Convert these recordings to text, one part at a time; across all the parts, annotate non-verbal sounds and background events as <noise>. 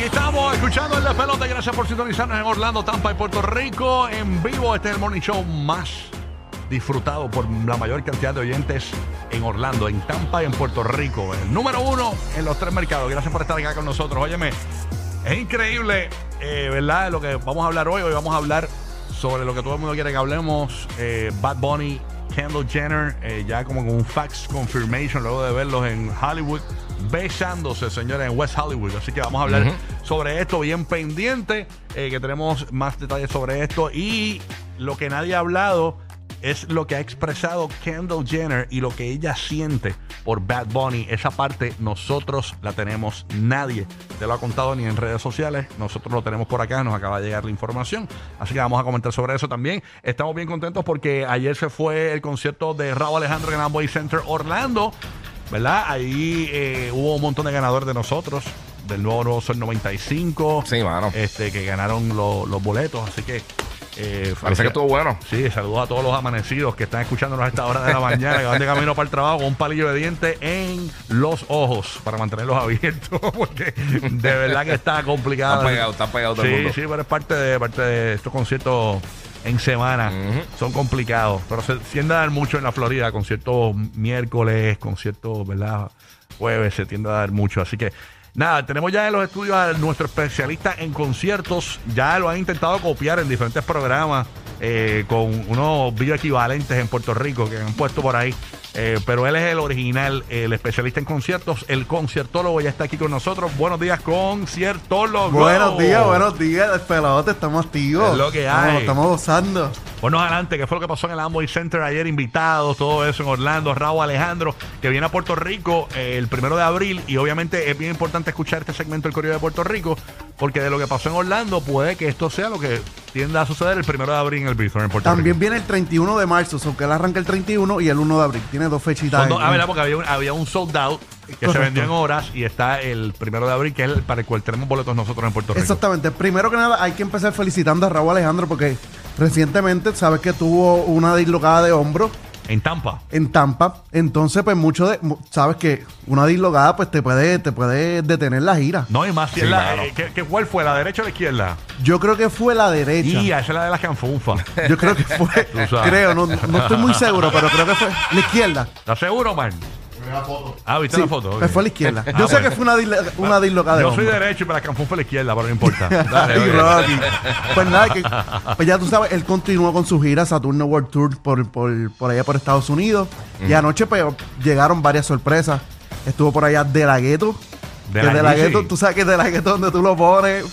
Aquí estamos escuchando el despelote. Gracias por sintonizarnos en Orlando, Tampa y Puerto Rico. En vivo, este es el morning show más disfrutado por la mayor cantidad de oyentes en Orlando, en Tampa y en Puerto Rico. El número uno en los tres mercados. Gracias por estar acá con nosotros. Óyeme, es increíble, eh, ¿verdad? Lo que vamos a hablar hoy. Hoy vamos a hablar sobre lo que todo el mundo quiere que hablemos. eh, Bad Bunny, Kendall Jenner, eh, ya como con un fax confirmation luego de verlos en Hollywood, besándose, señores, en West Hollywood. Así que vamos a hablar sobre esto bien pendiente, eh, que tenemos más detalles sobre esto. Y lo que nadie ha hablado es lo que ha expresado Kendall Jenner y lo que ella siente por Bad Bunny. Esa parte nosotros la tenemos, nadie te lo ha contado ni en redes sociales. Nosotros lo tenemos por acá, nos acaba de llegar la información. Así que vamos a comentar sobre eso también. Estamos bien contentos porque ayer se fue el concierto de Raúl Alejandro en Amboy Center Orlando. ¿Verdad? Ahí eh, hubo un montón de ganadores de nosotros, del nuevo Nuevo Sol 95. Sí, mano. Este, que ganaron lo- los boletos. Así que. eh, Parece que estuvo bueno. Sí, saludos a todos los amanecidos que están escuchándonos a esta hora de la mañana, que van de camino para el trabajo con un palillo de diente en los ojos para mantenerlos abiertos, <laughs> porque de verdad que está complicado. Están pegados, están pegados todo el Sí, mundo. sí, pero es parte de, parte de estos conciertos en semana. Son complicados, pero se tiende a dar mucho en la Florida, conciertos miércoles, conciertos, ¿verdad? Jueves, se tiende a dar mucho, así que... Nada, tenemos ya en los estudios a nuestro especialista en conciertos. Ya lo han intentado copiar en diferentes programas eh, con unos bioequivalentes en Puerto Rico que han puesto por ahí. Eh, pero él es el original, el especialista en conciertos, el conciertólogo ya está aquí con nosotros. Buenos días, conciertólogo. Buenos días, buenos días, pelote, estamos activos. Es lo que Estamos- hay. Estamos gozando. Ponnos adelante, ¿qué fue lo que pasó en el Amboy Center ayer? Invitados, todo eso en Orlando, Raúl Alejandro, que viene a Puerto Rico eh, el primero de abril. Y obviamente es bien importante escuchar este segmento del Correo de Puerto Rico, porque de lo que pasó en Orlando, puede que esto sea lo que tienda a suceder el primero de abril en el Bithorn en Puerto También Rico. viene el 31 de marzo, aunque él arranca el 31 y el 1 de abril. Tiene dos fechitas. Son dos- ahí. ah, ¿verdad? Porque había un, había un sold out que se Correcto. vendió en horas y está el primero de abril, que es el para el cual tenemos boletos nosotros en Puerto Rico. Exactamente. Primero que nada, hay que empezar felicitando a Raúl Alejandro porque recientemente sabes que tuvo una dislocada de hombro En Tampa. en Tampa. Entonces, pues mucho de. mu- Sabes que una dislocada, pues te puede, te puede detener la gira. No, y más si Sí, es la, claro. eh, ¿qué, qué- ¿Cuál fue? ¿La derecha o la izquierda? Yo creo que fue la derecha. Y esa es la de las canfunfas. <laughs> Yo creo que fue. <laughs> Tú sabes. creo, no, no estoy muy seguro, pero creo que fue la izquierda. ¿Estás seguro, man? Ah, ¿viste Sí, la foto? pues Ok. fue a la izquierda. Ah, Yo sé bueno. que fue una, dislo- una dislocada de Yo soy hombro. derecho y me la fue a la izquierda, pero no importa. <laughs> Ay, Rocky. Pues nada, que, pues ya tú sabes, él continuó con su gira Saturno World Tour por, por, por allá por Estados Unidos. Y anoche pues llegaron varias sorpresas. Estuvo por allá De La Ghetto. De que La De La Ghetto, Ghetto, sí. tú sabes que De La Ghetto donde tú lo pones,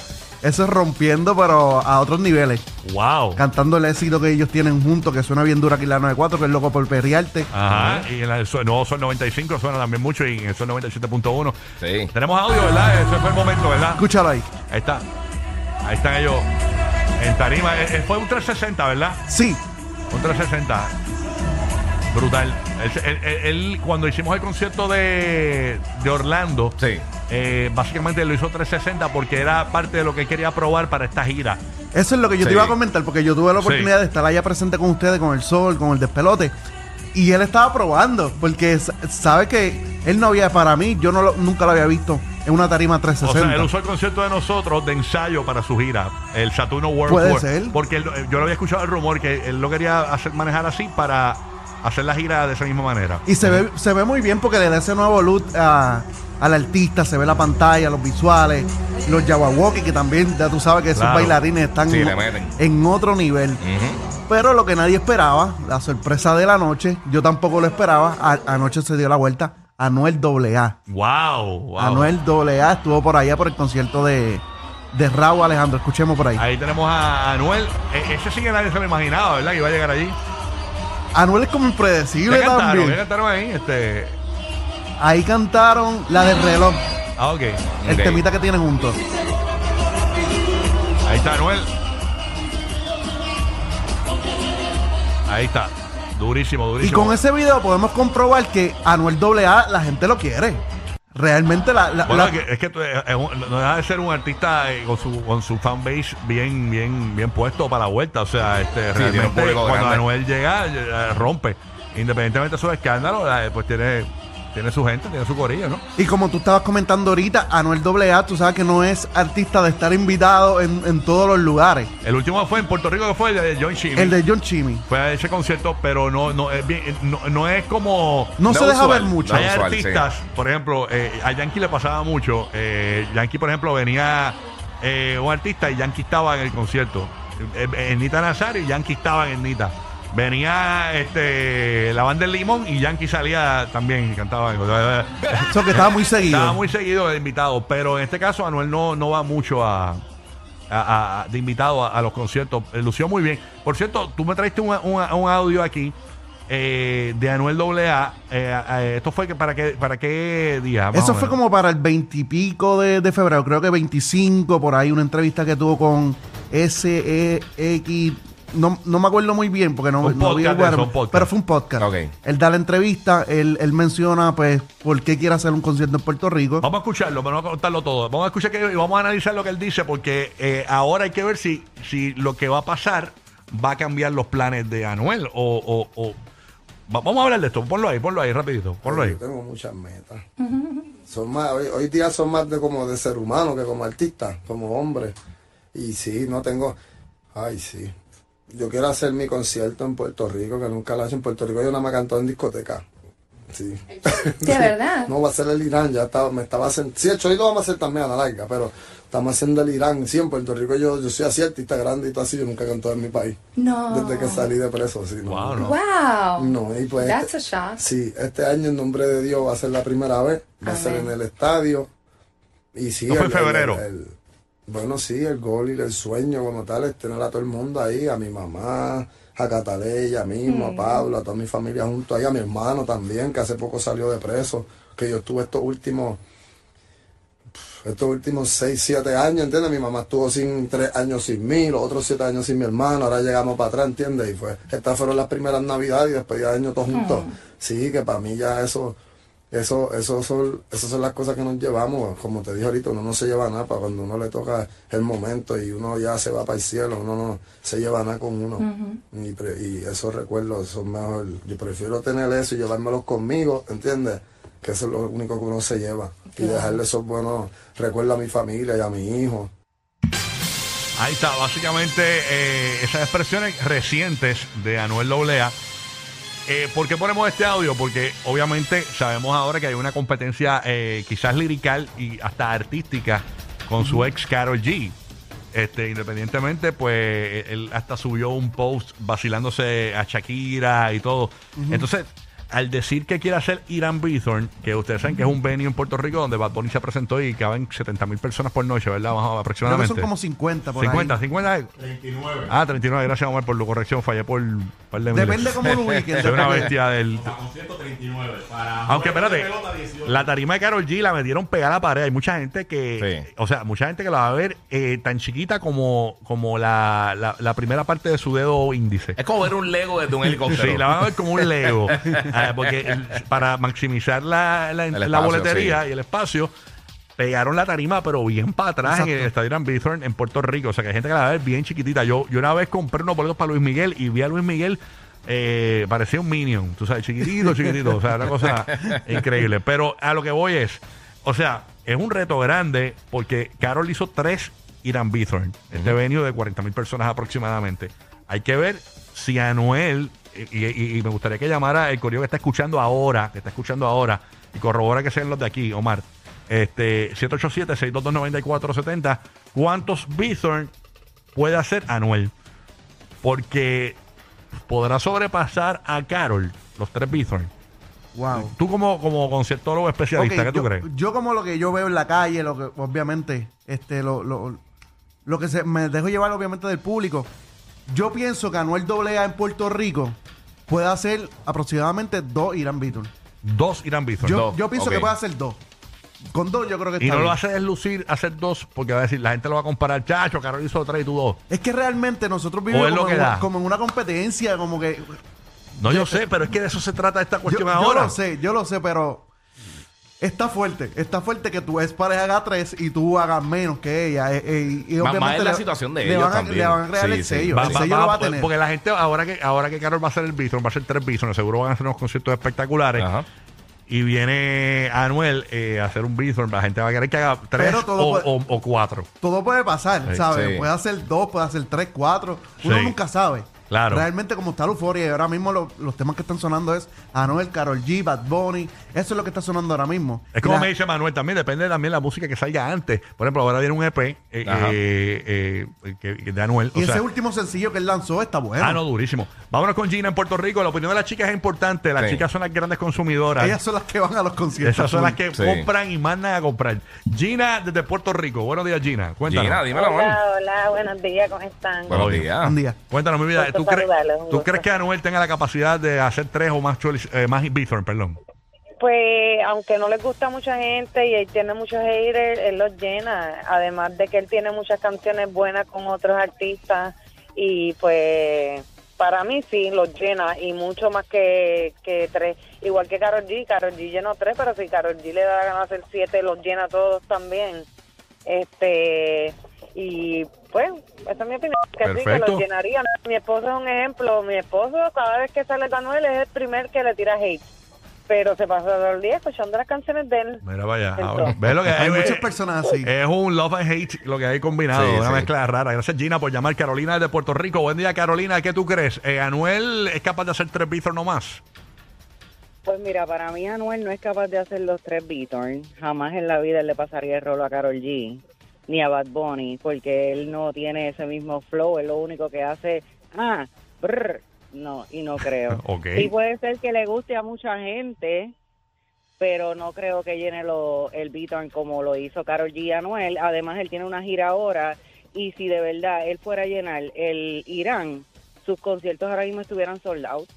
eso es rompiendo, pero a otros niveles. wow. Cantando el éxito que ellos tienen juntos, que suena bien dura aquí en la 94, que es loco por perrearte. Ajá. Y en el nuevo Sol 95 suena también mucho y en el Sol 97.1. Sí. Tenemos audio, ¿verdad? Ese fue el momento, ¿verdad? Escúchalo ahí. Ahí está. Ahí están ellos en tarima. Eh, eh, Fue un 360, ¿verdad? Sí, Un 360. Brutal. Él, él- él- él, cuando hicimos el concierto de, de Orlando, Sí. eh, básicamente lo hizo 360 porque era parte de lo que él quería probar para esta gira. Eso es lo que yo Sí. te iba a comentar, porque yo tuve la Sí. oportunidad de estar allá presente con ustedes, con el sol, con el despelote. Y él estaba probando, porque s- sabe que él no había, para mí, yo no lo- nunca lo había visto en una tarima O sea, 360. él usó el concierto de nosotros de ensayo para su gira, el Saturno World Puede Tour. ser. Porque él- yo lo había escuchado el rumor que él lo quería hacer, manejar así para hacer la gira de esa misma manera. y se ve, se ve muy bien porque le da ese nuevo look a- al artista, se ve la pantalla, los visuales, los Yawawaki, que también, ya tú sabes que esos Claro. bailarines están Sí, en, le meten. en otro nivel. Ujú. Pero lo que nadie esperaba, la sorpresa de la noche, yo tampoco lo esperaba, a- anoche se dio la vuelta, Anuel AA. Wow, wow. Anuel AA estuvo por allá por el concierto de, de Raúl Alejandro. Escuchemos por ahí. Ahí tenemos a Anuel. E- ese sí que nadie se lo imaginaba, ¿verdad? Que iba a llegar allí. Anuel es como impredecible cantaron? También. cantaron ahí? Este. Ahí cantaron la del reloj, Ah, ok. el temita que tienen juntos. Ahí está Anuel. Ahí está. Durísimo, durísimo. Y con ese video podemos comprobar que Anuel AA la gente lo quiere. Realmente la... la- Bueno, la- es que, es que tú- es un- no deja de ser un artista eh, con su con su fanbase bien bien bien puesto para la vuelta. O sea, este Sí, tiene un realmente público cuando grande. Anuel llega, eh, rompe. Independientemente de sus escándalos, eh, pues tiene, tiene su gente, tiene su corillo, ¿no? Y como tú estabas comentando ahorita, Anuel AA, tú sabes que no es artista de estar invitado en, en todos los lugares. El último fue en Puerto Rico, que fue el de John Chimmy. El de John Chimmy. Fue a ese concierto, pero no, no, es, bien- no, no es como... No, se deja usual, ver mucho. no Hay usual, artistas, por ejemplo, eh, a Yankee le pasaba mucho. Eh, Yankee, por ejemplo, venía eh, un artista y Yankee estaba en el concierto. Eh, eh, Nita Nazario y Yankee estaba en Nita. Venía este, la banda del Limón y Yankee salía también y cantaba. Eso <laughs> que estaba muy seguido. Estaba muy seguido de invitado, pero en este caso Anuel no, no va mucho a, a- a- de invitado a, a los conciertos. Eh, lució muy bien. Por cierto, tú me traiste un, un- un audio aquí eh, de Anuel AA. Eh, eh, esto fue que para qué, para qué día. Eso fue como para el veintipico de, de febrero, creo que 25, por ahí, una entrevista que tuvo con SEX. No, no me acuerdo muy bien porque no, Un no vi el podcast podcast. pero fue un podcast. Ok. Él da la entrevista, él, él menciona pues por qué quiere hacer un concierto en Puerto Rico. Vamos a escucharlo, vamos a contarlo todo. Vamos a escuchar que, y vamos a analizar lo que él dice, porque eh, ahora hay que ver si, si lo que va a pasar va a cambiar los planes de Anuel o, o- o- va- vamos a hablar de esto. Ponlo ahí, ponlo ahí, rapidito. Ponlo ahí. Yo tengo muchas metas. Son más, hoy, hoy día son más de como de ser humano que como artista, como hombre. Y sí, no tengo. Ay, sí. Yo quiero hacer mi concierto en Puerto Rico, que nunca lo he hecho en Puerto Rico. Yo nada más canto en discoteca. Sí. De verdad. <laughs> No va a ser el Irán, ya estaba, me estaba haciendo. Sí, hecho, hoy lo vamos a hacer también a la larga, pero estamos haciendo el Irán. Sí, en Puerto Rico yo, yo soy así artista grande y todo así. Yo nunca he cantado en mi país. No. Desde que salí de preso, sí. No, Wow, no. Wow. no, y pues That's este- a shock. Sí, este año en nombre de Dios va a ser la primera vez, va a ser en el estadio. Y sí, ¿No fue el- en febrero? el- el- bueno, sí, el gol y el sueño como tal es tener a todo el mundo ahí, a mi mamá, a Cataleya mismo, a Pablo, a toda mi familia junto ahí, a mi hermano también, que hace poco salió de preso, que yo estuve estos últimos estos últimos 6, 7 años, ¿entiendes? Mi mamá estuvo sin 3 años sin mí, los otros 7 años sin mi hermano, ahora llegamos para atrás, ¿entiendes? Y fue, estas fueron las primeras navidades y después de año todos juntos. Sí, que para mí ya eso, eso, eso son, esas son las cosas que nos llevamos. Como te dije ahorita, uno no se lleva nada para cuando uno le toca el momento y uno ya se va para el cielo, uno no se lleva nada con uno. y, pre- y esos recuerdos son mejor. Yo prefiero tener eso y llevármelos conmigo, ¿entiendes? Que eso es lo único que uno se lleva. Y dejarle esos buenos recuerdos a mi familia y a mi hijo. Ahí está, básicamente eh, esas expresiones recientes de Anuel AA. Eh, ¿Por qué ponemos este audio? Porque obviamente sabemos ahora que hay una competencia eh, quizás lirical y hasta artística con su ex Carol G. Este, independientemente, pues él hasta subió un post vacilándose a Shakira y todo. Entonces, al decir que quiere hacer Irán Bithorn, que ustedes saben que es un venue en Puerto Rico donde Bad Bunny se presentó y caben 70 mil personas por noche, ¿verdad? Más o- Creo que aproximadamente. son como 50 por 50, ahí. 50. 39. Ah, 39, gracias Omar por la corrección, fallé por un par de miles. Depende cómo lo ubiquen. <laughs> Soy una bestia del. Aunque espérate, la tarima de Carol G la metieron pegada a la pared. Hay mucha gente que, Sí. o sea, mucha gente que la va a ver eh, tan chiquita como, como la, la, la primera parte de su dedo índice. Es como ver un Lego desde un helicóptero. Sí, la van a ver como un Lego. <laughs> Ah, porque el- para maximizar la, la, El la espacio, boletería sí. y el espacio, pegaron la tarima, pero bien para atrás en el. Estadio Irán Bithorn en Puerto Rico. O sea, que hay gente que la va a ver bien chiquitita. Yo, yo una vez compré unos boletos para Luis Miguel y vi a Luis Miguel. eh, parecía un minion, tú sabes, chiquitito, chiquitito, o sea, una cosa <laughs> increíble. Pero a lo que voy es, o sea, es un reto grande porque Carol hizo tres Irán Bithorn, este venue de 40 mil personas aproximadamente. Hay que ver si Anuel, y, y- y me gustaría que llamara el correo que está escuchando ahora, que está escuchando ahora, y corrobora que sean los de aquí, Omar. Este, 787-622-9470. ¿Cuántos Bithorn puede hacer Anuel? Porque podrá sobrepasar a Carol, los tres Bithorn. Wow. Tú como, como conciertólogo especialista, ¿qué tú yo, crees? yo como lo que yo veo en la calle, lo que obviamente, este, lo, lo, lo que se, me dejo llevar obviamente del público, yo pienso que Anuel AA en Puerto Rico puede hacer aproximadamente dos Irán Beaton. Dos Irán Bithorn. Yo, Dos, yo pienso ok. que puede hacer dos. Con dos yo creo que Y está no lo bien. hace deslucir hacer dos, porque va a decir, la gente lo va a comparar, chacho, Carol hizo tres y tú dos. Es que realmente nosotros vivimos es lo como, que en, da. una- como en una competencia, como que... No, yo sé, pero es que de eso se trata esta Yo, cuestión yo ahora. lo sé, yo lo sé, pero... Está fuerte, está fuerte que tu ex pareja haga tres y tú hagas menos que ella. eh, eh, y, Más- obviamente más es la le- situación de le ellos van a, también. Le van a crear Sí, el sí. sello. Va- el va- sello va- lo va a tener. Porque la gente, ahora que ahora que Carol va a hacer el bistro, va a hacer tres bistros, seguro van a hacer unos conciertos espectaculares. Ajá. Y viene Anuel eh, a hacer un bistro, la gente va a querer que haga tres o, puede- o- o cuatro. Todo puede pasar, Sí, ¿sabes? sí. Puede hacer dos, puede hacer tres, cuatro. Uno Sí. nunca sabe. Claro. Realmente como está la euforia y ahora mismo lo- los temas que están sonando es Anuel, Carol G, Bad Bunny. Eso es lo que está sonando ahora mismo. Es como La- me dice Manuel, también depende también de la música que salga antes. Por ejemplo, ahora viene un EP eh, Ajá. eh, eh, que- que de Anuel. Y o ese sea, último sencillo que él lanzó está bueno. Ah, no, durísimo. Vámonos con Gina en Puerto Rico. La opinión de las chicas es importante. Las Sí. chicas son las grandes consumidoras. Ellas son las que van a los conciertos. Esas son las que Sí. compran y mandan a comprar. Gina desde Puerto Rico. Buenos días, Gina. Cuéntanos. Gina, dímelo, amor. Hola, hola, buenos días, ¿cómo están? Buenos Oye. días. Un día. Cuéntanos, mi vida. ¿Tú, crees- saludarlos, un ¿Tú gusto. crees que Anuel tenga la capacidad de hacer tres o más, eh, más Bithorn, perdón? Pues, aunque no le gusta a mucha gente y él tiene muchos haters, él los llena. Además de que él tiene muchas canciones buenas con otros artistas y pues para mí sí los llena y mucho más que, que tres. Igual que Karol G, Karol G llenó tres, pero si Karol G le da la gana de hacer siete, los llena todos también. Este y pues esa es mi opinión que sí que los llenaría mi esposo es un ejemplo mi esposo cada vez que sale Anuel es el primer que le tira hate pero se pasa todo el día escuchando las canciones de él Mira, vaya. Ahora, ve lo que Hay hay. muchas eh, personas así. Es un love and hate lo que hay combinado, Sí, una sí. mezcla rara. Gracias Gina por llamar. Carolina de Puerto Rico. Buen día, Carolina. ¿Qué tú crees? Eh, ¿Anuel es capaz de hacer tres Bithorn no más? pues mira para mí Anuel no es capaz de hacer los tres Beatles jamás en la vida él le pasaría el rolo a Karol G ni a Bad Bunny porque él no tiene ese mismo flow él lo único que hace ah brr, no y no creo <laughs> Ok. Sí puede ser que le guste a mucha gente, pero no creo que llene lo, el Beaton como lo hizo Karol G Anuel. Además, él tiene una gira ahora y si de verdad él fuera a llenar el Irán, sus conciertos ahora mismo estuvieran sold out.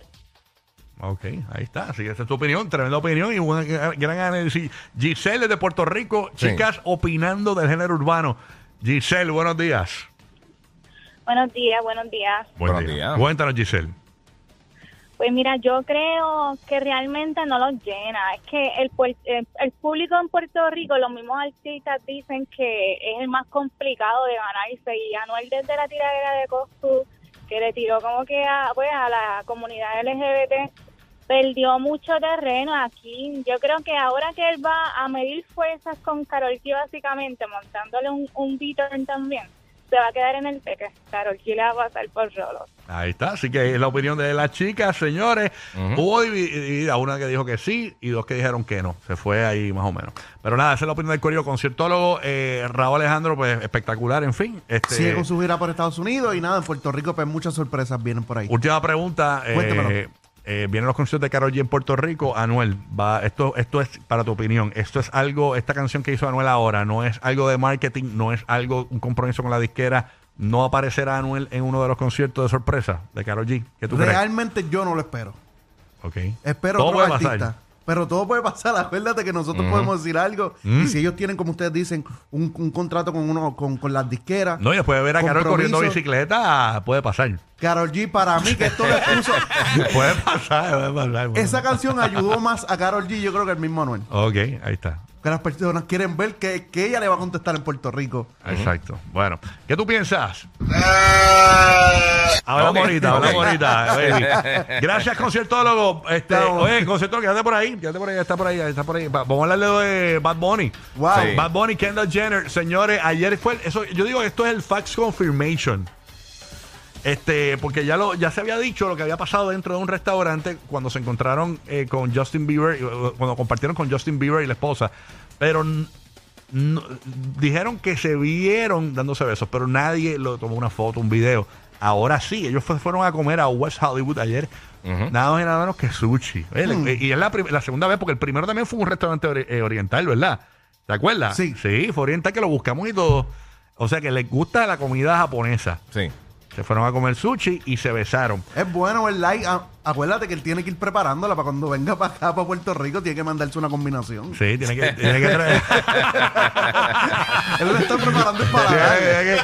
Ok, ahí está. Así que esa es tu opinión, tremenda opinión y una gran análisis. Giselle de Puerto Rico, Sí. chicas opinando del género urbano. Giselle, buenos días. Buenos días, buenos días. Buen Buenos día. días. Cuéntanos, Giselle. Pues mira, yo creo que realmente no los llena. Es que el, puer- el, el público en Puerto Rico, los mismos artistas dicen que es el más complicado de ganarse. Y Anuel desde la tiradera de Coscu, que le tiró como que a, pues, a la comunidad LGBT, perdió mucho terreno aquí. Yo creo que ahora que él va a medir fuerzas con Karol G básicamente, montándole un, un beater también, se va a quedar en el peque. Karol G le va a pasar por rolo. Ahí está. Así que es la opinión de las chicas, señores. Ujú. Hubo divi- dividida una que dijo que sí y dos que dijeron que no. Se fue ahí más o menos. Pero nada, esa es la opinión del Corillo. Conciertólogo eh, Raúl Alejandro, pues espectacular, en fin. Este, Sigue con su gira por Estados Unidos y nada, en Puerto Rico pues muchas sorpresas vienen por ahí. Última pregunta. eh, Cuéntamelo. Eh, vienen los conciertos de Karol G en Puerto Rico. Anuel, va, esto, esto es para tu opinión. Esto es algo, esta canción que hizo Anuel ahora, no es algo de marketing, no es algo, un compromiso con la disquera. No aparecerá Anuel en uno de los conciertos de sorpresa de Karol G. ¿Qué tú Realmente yo no lo espero. Ok. Espero Todo puede pasar. Pero todo puede pasar. <laughs> Acuérdate que nosotros podemos decir algo. Mm. Y si ellos tienen, como ustedes dicen, un, un contrato con uno con, con las disqueras. No, y después de ver a Carol corriendo bicicleta, puede pasar. Karol G, para mí, que esto le <laughs> puso. puede pasar, puede pasar. esa canción ayudó más a Karol G, yo creo que el mismo Anuel. Ok, ahí está. Que las personas quieren ver que, que ella le va a contestar en Puerto Rico. Exacto. Bueno, ¿qué tú piensas? Hablamos Ok, ahorita, hablamos ahorita. baby. <laughs> Gracias, conciertólogo. Este, oye, conciertólogo, quédate por ahí. Quédate por ahí, está por ahí, está por ahí. Va- Vamos a hablarle de Bad Bunny. Wow. Sí. Bad Bunny, Kendall Jenner. Señores, ayer fue. el- eso, yo digo que esto es el fax confirmation. Este, porque ya lo, ya se había dicho lo que había pasado dentro de un restaurante cuando se encontraron eh, con Justin Bieber, eh, cuando compartieron con Justin Bieber y la esposa. Pero no- dijeron que se vieron dándose besos, pero nadie lo tomó una foto, un video. Ahora sí, ellos fue- fueron a comer a West Hollywood ayer, nada más y nada menos que sushi. Eh, Mm. Y es la, la segunda vez, porque el primero también fue un restaurante ori- eh, oriental, ¿verdad? ¿Te acuerdas? Sí. Sí, fue oriental que lo buscamos y todo. O sea que les gusta la comida japonesa. Sí. Se fueron a comer sushi y se besaron. Es bueno el like. Acuérdate que él tiene que ir preparándola para cuando venga para acá, para Puerto Rico, tiene que mandarse una combinación. Sí, tiene que, tiene que traer. <laughs> Él lo está preparando pepper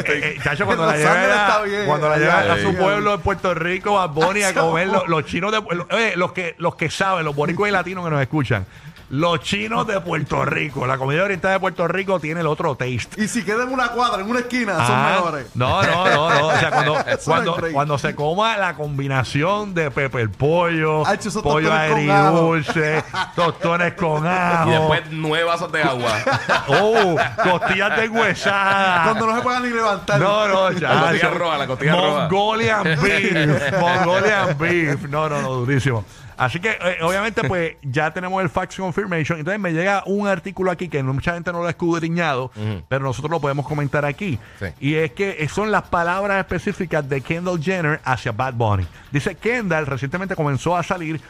steak. Eh, chacho, <laughs> cuando la lleve Ángeles a, está bien, cuando la allá, lleve a su pueblo en Puerto Rico, a Bonnie a comer los, los chinos de oye, los que los que saben, los boricuas y latinos que nos escuchan. Los chinos de Puerto Rico, la comida oriental de Puerto Rico tiene el otro taste. Y si queda en una cuadra, en una esquina, son mejores. No, no, no, no. O sea, <laughs> cuando, no hay cuando, break. cuando se coma la combinación de pepper pollo, esos pollo tostones con ajo. agridulce, <laughs> tostones con ajo, Y después nueve vasos de agua. <laughs> oh, costillas deshuesadas. Cuando no se puedan ni levantar. No, no, ya. costilla roja, la costilla roja. Mongolian beef. Mongolian beef. No, no, no, durísimo. Así que, eh, obviamente, pues <laughs> ya tenemos el fax confirmation. Entonces me llega un artículo aquí que no- mucha gente no lo ha escudriñado, pero nosotros lo podemos comentar aquí. Sí. Y es que son las palabras específicas de Kendall Jenner hacia Bad Bunny. Dice Kendall recientemente comenzó a salir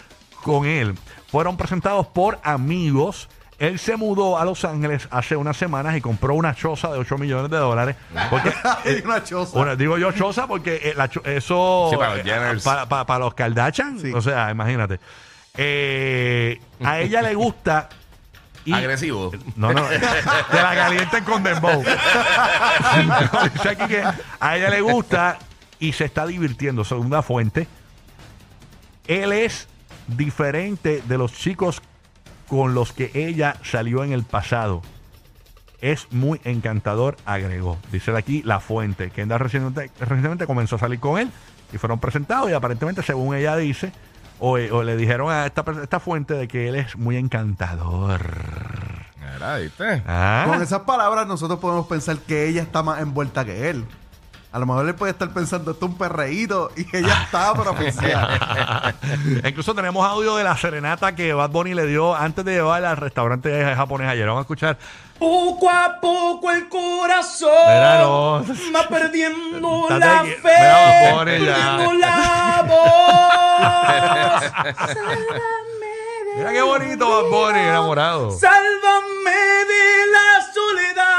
con él. Fueron presentados por amigos. Él se mudó a Los Ángeles hace unas semanas y compró una choza de 8 millones de dólares. Porque, <laughs> una choza. bueno, digo yo choza porque eh, la cho- eso Sí, para los eh, Jenners. para, para- para los Kardashian, Sí. o sea, imagínate. Eh, a ella le gusta y- Agresivo. no, no, que la calienten con dembow. Dice aquí que a ella le gusta y se está divirtiendo. Segunda fuente. Él es diferente de los chicos con los que ella salió en el pasado. Es muy encantador, agregó. Dice aquí la fuente. Kendall recientemente, recientemente comenzó a salir con él y fueron presentados y aparentemente, según ella dice, o, o le dijeron a esta, esta fuente de que él es muy encantador. Mira, ¿viste? Ah. Con esas palabras nosotros podemos pensar que ella está más envuelta que él. A lo mejor él puede estar pensando, esto es un perreíto, y ella está, pero oficial. <laughs> Incluso tenemos audio de la serenata que Bad Bunny le dio antes de llevarla al restaurante japonés ayer. Vamos a escuchar. Poco a poco el corazón Mira, no. va perdiendo la fe, Mira, perdiendo la voz. <laughs> Mira qué bonito Bad Bunny, enamorado. Sálvame de la.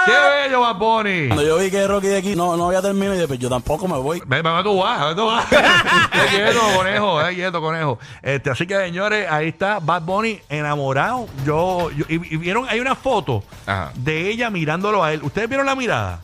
Qué bello Bad Bunny. Cuando yo vi que Rocky de aquí no, no había terminado, y dije, pues yo tampoco me voy. Ve, ve, tú vas, ve, tú vas. <laughs> Qué quieto, conejo, eh, quieto, conejo. Este, así que, señores, ahí está Bad Bunny enamorado. Yo, yo- y, y vieron, hay una foto Ajá. de ella mirándolo a él. ¿Ustedes vieron la mirada?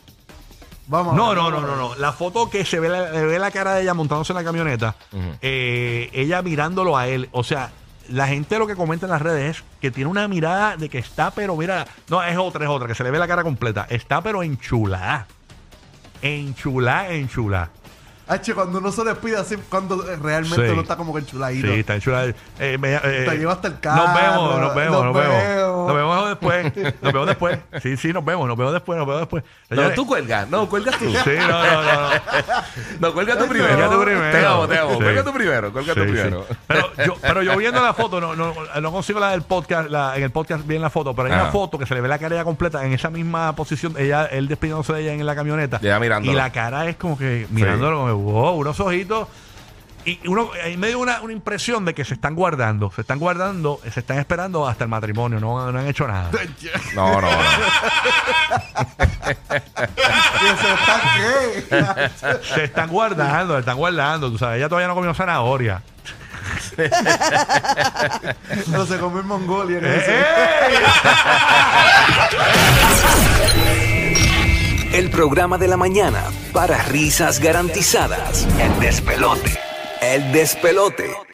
Vamos. a No, ver, no, no, no, no. La foto que se ve la, le ve la cara de ella montándose en la camioneta, eh, ella mirándolo a él. O sea, la gente lo que comenta en las redes es que tiene una mirada de que está, pero mira, no, es otra, es otra, que se le ve la cara completa. Está, pero enchulada. Enchulada, enchulada. H, cuando uno se despide así, cuando realmente Sí. uno está como que enchuladito. Sí, está enchulada. Eh, me- eh, Te lleva hasta el Nos carro, vemos, nos vemos, nos nos vemos. vemos. Nos vemos después. <laughs> Nos vemos después. Sí, sí, nos vemos, nos vemos después, nos vemos después. No, tú cuelgas. No, cuelgas tú. Sí, no, no, no. no. <laughs> No, cuelga tú primero. Cuelga tú primero. Te amo, te amo. Sí. Cuelga tú primero. Cuelga tú Sí, primero. sí. Pero, yo, <laughs> pero yo viendo la foto, no, no, no consigo la del podcast, la- en el podcast bien la foto, pero hay Ajá. una foto que se le ve la cara ya completa en esa misma posición, ella, él despidiéndose de ella en la camioneta. Y ella mirándolo. Y la cara es como que mirándolo, como, wow, unos ojitos. Y uno, en medio de una, una impresión de que se están guardando, se están guardando, se están esperando hasta el matrimonio, no, no han hecho nada. No, no, no. Se están guardando, se están guardando, tú sabes, ella todavía no comió zanahoria. no se comió en Mongolia. ¡Eh. ¡Eh! El programa de la mañana para risas garantizadas. El despelote. El despelote.